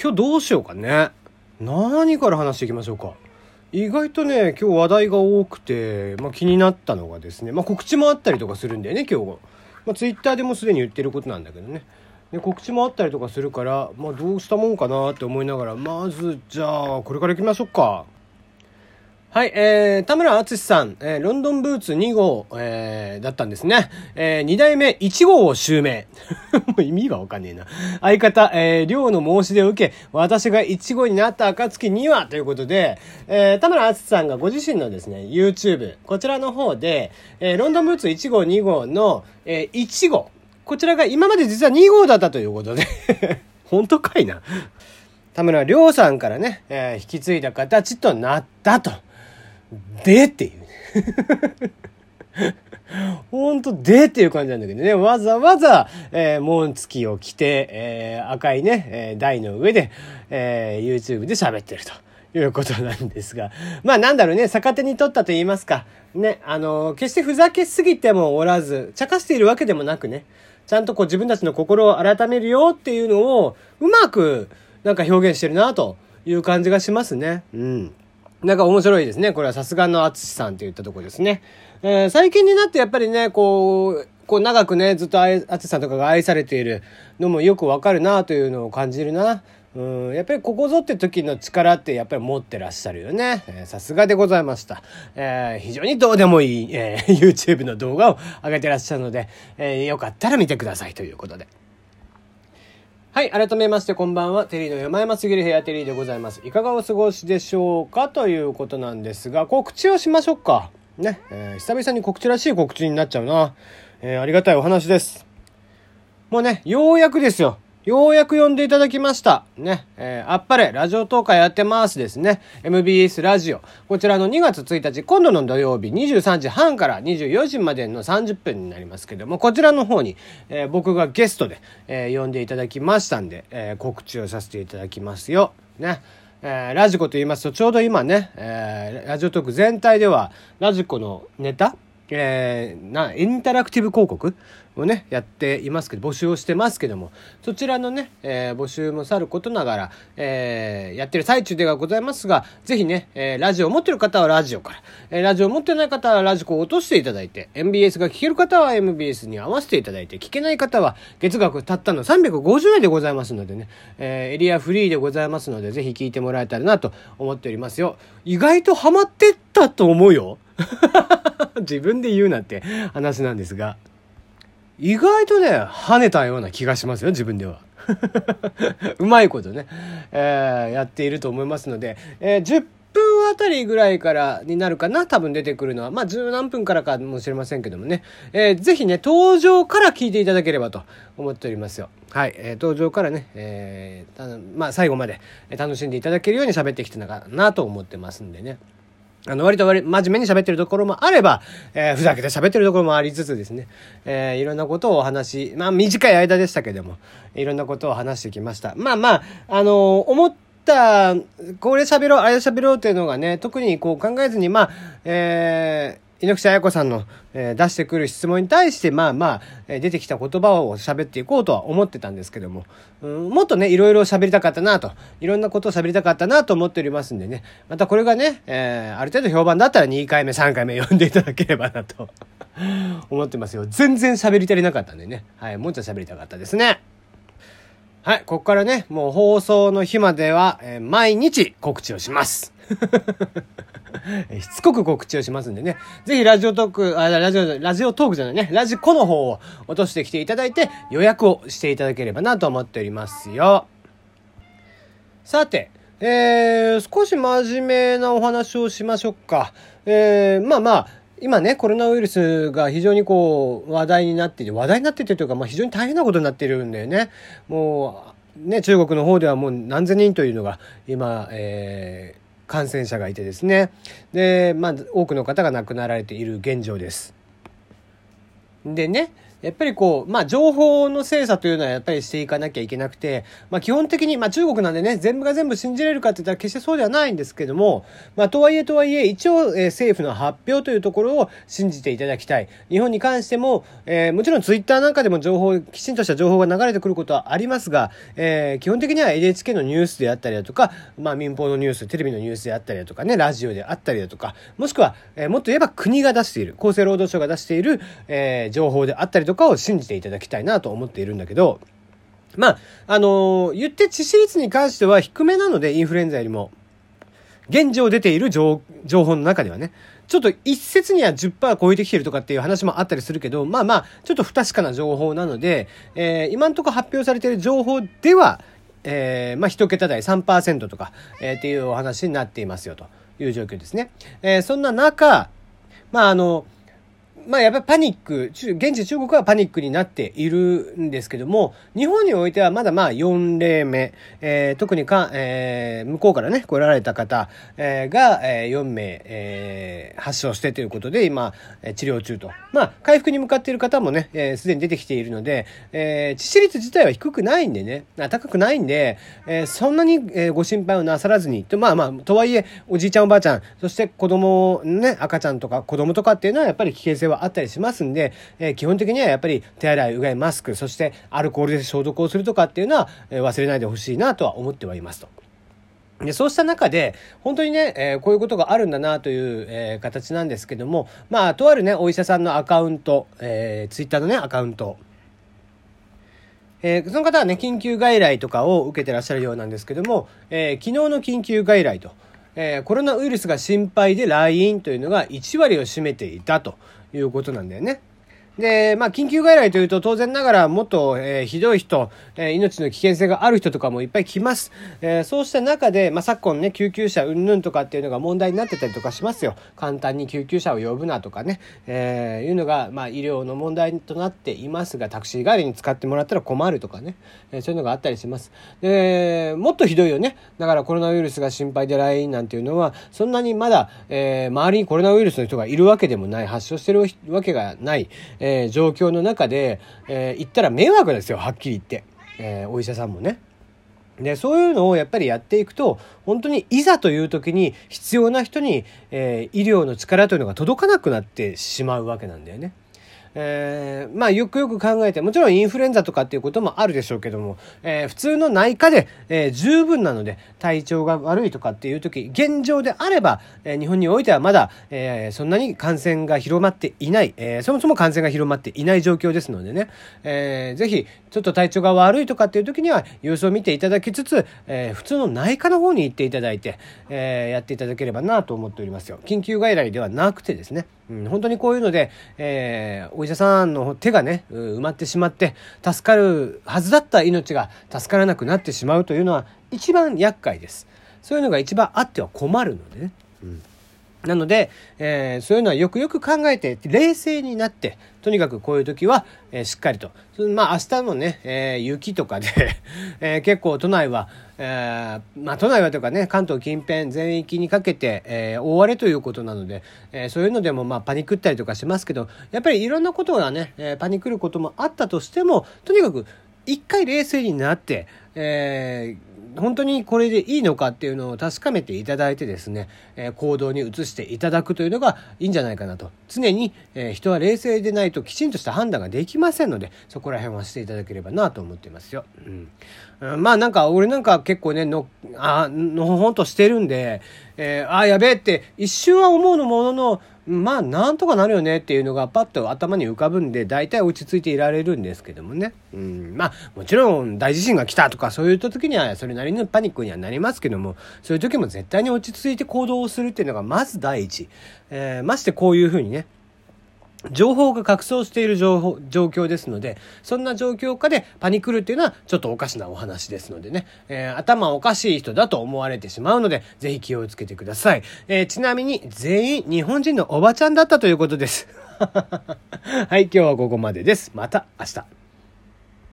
今日どうしようかね。何から話していきましょうか。意外とね、今日話題が多くて、まあ、気になったのがですね、まあ、告知もあったりとかするんだよね、今日。まあ、ツイッターでもすでに言ってることなんだけどね。で告知もあったりとかするから、まあ、どうしたもんかなって思いながら、まず、じゃあ、これから行きましょうか。はい、えー、田村敦さん、えー、ロンドンブーツ2号、えー、だったんですね。えー、2代目1号を襲名。もう意味がわかんねえな。相方、えー、寮の申し出を受け、私が1号になった暁には、ということで、えー、田村敦さんがご自身のですね、YouTube、こちらの方で、えー、ロンドンブーツ1号2号の、えー、1号。こちらが今まで実は2号だったということで 本当かいな。田村亮さんからね、えー、引き継いだ形となったと。でっていう。ほんと、でっていう感じなんだけどね、わざわざ、えー、紋付きを着て、えー、赤いね、えー、台の上で、えー、YouTube で喋ってると。いうことなんですが。まあなんだろうね、逆手に取ったと言いますか。ね、あの、決してふざけすぎてもおらず、茶化しているわけでもなくね、ちゃんとこう自分たちの心を改めるよっていうのを、うまくなんか表現してるなという感じがしますね。うん。なんか面白いですね。これはさすがの淳さんといったとこですね。えー、最近になってやっぱりね、こう、こう長くね、ずっと淳さんとかが愛されているのもよくわかるなというのを感じるな。うん、やっぱりここぞって時の力ってやっぱり持ってらっしゃるよね。さすがでございました。えー、非常にどうでもいい、えー、YouTube の動画を上げてらっしゃるので、えー、よかったら見てくださいということで。はい。改めまして、こんばんは。テリーの山山すぎる部屋テリーでございます。いかがお過ごしでしょうかということなんですが、告知をしましょうか。ね。えー、久々に告知らしい告知になっちゃうな。えー、ありがたいお話です。もうね、ようやくですよ。ようやく呼んでいただきました。ね。えー、あっぱれ、ラジオ東海やってますですね。MBS ラジオ。こちらの2月1日、今度の土曜日23時半から24時までの30分になりますけども、こちらの方に、えー、僕がゲストで、えー、呼んでいただきましたんで、え、告知をさせていただきますよ。ね。えー、ラジコと言いますと、ちょうど今ね、え、ラジオトーク全体では、ラジコのネタえー、な、インタラクティブ広告をね、やっていますけど、募集をしてますけども、そちらのね、えー、募集もさることながら、えー、やってる最中ではございますが、ぜひね、えー、ラジオを持ってる方はラジオから、えー、ラジオを持ってない方はラジコを落としていただいて、MBS が聞ける方は MBS に合わせていただいて、聞けない方は月額たったの350円でございますのでね、えー、エリアフリーでございますので、ぜひ聞いてもらえたらなと思っておりますよ。意外とハマってったと思うよ。自分で言うなって話なんですが、意外とね、跳ねたような気がしますよ、自分では。うまいことね、えー、やっていると思いますので、えー、10分あたりぐらいからになるかな、多分出てくるのは。まあ、十何分からかもしれませんけどもね。えー、ぜひね、登場から聞いていただければと思っておりますよ。はい。えー、登場からね、えー、まあ、最後まで楽しんでいただけるように喋ってきたのかなと思ってますんでね。あの、割と割、真面目に喋ってるところもあれば、えー、ふざけて喋ってるところもありつつですね、えー、いろんなことをお話し、まあ短い間でしたけども、いろんなことを話してきました。まあまあ、あのー、思った、これ喋ろう、あれ喋ろうっていうのがね、特にこう考えずに、まあ、えー、猪口彩子さんの、えー、出してくる質問に対して、まあまあ、えー、出てきた言葉を喋っていこうとは思ってたんですけども、うん、もっとね、いろいろ喋りたかったなと、いろんなことを喋りたかったなと思っておりますんでね、またこれがね、えー、ある程度評判だったら2回目、3回目読んでいただければなと 思ってますよ。全然喋り足りなかったんでね、はい、もうちょっと喋りたかったですね。はい、ここからね、もう放送の日までは、えー、毎日告知をします。しつこく告知をしますんでね。ぜひラジオトーク、あ、ラジオ、ラジオトークじゃないね。ラジコの方を落としてきていただいて予約をしていただければなと思っておりますよ。さて、えー、少し真面目なお話をしましょうか。えー、まあまあ、今ね、コロナウイルスが非常にこう、話題になっていて、話題になっていてというか、まあ非常に大変なことになってるんだよね。もう、ね、中国の方ではもう何千人というのが今、えー、感染者がいてですねで、まあ、多くの方が亡くなられている現状です。でねやっぱりこう、まあ、情報の精査というのはやっぱりしていかなきゃいけなくて、まあ、基本的に、まあ、中国なんでね、全部が全部信じれるかって言ったら決してそうではないんですけども、まあ、とはいえとはいえ、一応、えー、政府の発表というところを信じていただきたい。日本に関しても、えー、もちろんツイッターなんかでも情報、きちんとした情報が流れてくることはありますが、えー、基本的には NHK のニュースであったりだとか、まあ、民放のニュース、テレビのニュースであったりだとかね、ラジオであったりだとか、もしくは、えー、もっと言えば国が出している、厚生労働省が出している、えー、情報であったりとかを信じていただきたいなと思っているんだけど、まあ、あのー、言って致死率に関しては低めなので、インフルエンザよりも。現状出ている情報の中ではね。ちょっと一説には10%超えてきてるとかっていう話もあったりするけど、まあまあ、ちょっと不確かな情報なので、えー、今んとこ発表されている情報では、えー、まあ一桁台3%とか、えー、っていうお話になっていますよという状況ですね。えー、そんな中、まああの、まあやっぱりパニック、現地中国はパニックになっているんですけども、日本においてはまだまあ4例目、えー、特にか、えー、向こうからね、来られた方、えー、が、えー、4名、えー、発症してということで今、治療中と。まあ回復に向かっている方もね、す、えー、で、に出てきているので、えー、致死率自体は低くないんでね、高くないんで、えー、そんなに、えー、ご心配をなさらずに、と。まあまあ、とはいえ、おじいちゃんおばあちゃん、そして子供、ね、赤ちゃんとか子供とかっていうのはやっぱり危険性ははあったりしますんで、えー、基本的にはやっぱり手洗い、うがい、マスク、そしてアルコールで消毒をするとかっていうのは、えー、忘れないでほしいなとは思ってはいますと。でそうした中で、本当にね、えー、こういうことがあるんだなという、えー、形なんですけども、まあ、とあるね、お医者さんのアカウント、えー、ツイッターのね、アカウント、えー、その方はね、緊急外来とかを受けてらっしゃるようなんですけども、えー、昨日の緊急外来と、えー、コロナウイルスが心配で来院というのが1割を占めていたということなんだよね。で、まあ、緊急外来というと当然ながらもっと、えー、ひどい人、えー、命の危険性がある人とかもいっぱい来ます。えー、そうした中で、まあ、昨今ね、救急車うんぬんとかっていうのが問題になってたりとかしますよ。簡単に救急車を呼ぶなとかね、えー、いうのが、まあ、医療の問題となっていますが、タクシー代わりに使ってもらったら困るとかね、えー、そういうのがあったりします。で、もっとひどいよね。だからコロナウイルスが心配で来院なんていうのは、そんなにまだ、えー、周りにコロナウイルスの人がいるわけでもない、発症してるわけがない、えー、状況の中で、えー、言ったら迷惑ですよはっきり言って、えー、お医者さんもね。でそういうのをやっぱりやっていくと本当にいざという時に必要な人に、えー、医療の力というのが届かなくなってしまうわけなんだよね。えー、まあよくよく考えて、もちろんインフルエンザとかっていうこともあるでしょうけども、えー、普通の内科で、えー、十分なので、体調が悪いとかっていう時、現状であれば、えー、日本においてはまだ、えー、そんなに感染が広まっていない、えー、そもそも感染が広まっていない状況ですのでね、えー、ぜひ、ちょっと体調が悪いとかっていう時には、様子を見ていただきつつ、えー、普通の内科の方に行っていただいて、えー、やっていただければなと思っておりますよ。緊急外来ではなくてですね、うん、本当にこういうので、えー、お医者さんの手がね、埋まってしまって、助かるはずだった命が助からなくなってしまうというのは一番厄介です。そういうのが一番あっては困るのでね。うんなので、えー、そういうのはよくよく考えて、冷静になって、とにかくこういう時は、えー、しっかりと。まあ明日もね、えー、雪とかで えー、結構都内は、えー、まあ都内はというかね、関東近辺全域にかけて、えー、大荒れということなので、えー、そういうのでもまあパニクったりとかしますけど、やっぱりいろんなことがね、え、パニックることもあったとしても、とにかく一回冷静になって、えー、本当にこれでいいのかっていうのを確かめていただいてですね、えー、行動に移していただくというのがいいんじゃないかなと。常に、えー、人は冷静でないときちんとした判断ができませんので、そこら辺はしていただければなと思っていますよ。うん。まあなんか、俺なんか結構ね、の、あ、のほほんとしてるんで、えー、あ、やべえって一瞬は思うのものの、まあなんとかなるよねっていうのがパッと頭に浮かぶんで大体落ち着いていられるんですけどもね、うん、まあもちろん大地震が来たとかそういった時にはそれなりのパニックにはなりますけどもそういう時も絶対に落ち着いて行動をするっていうのがまず第一、えー、ましてこういうふうにね情報が拡散している情報、状況ですので、そんな状況下でパニクルっていうのはちょっとおかしなお話ですのでね、えー、頭おかしい人だと思われてしまうので、ぜひ気をつけてください。えー、ちなみに全員日本人のおばちゃんだったということです。はい、今日はここまでです。また明日。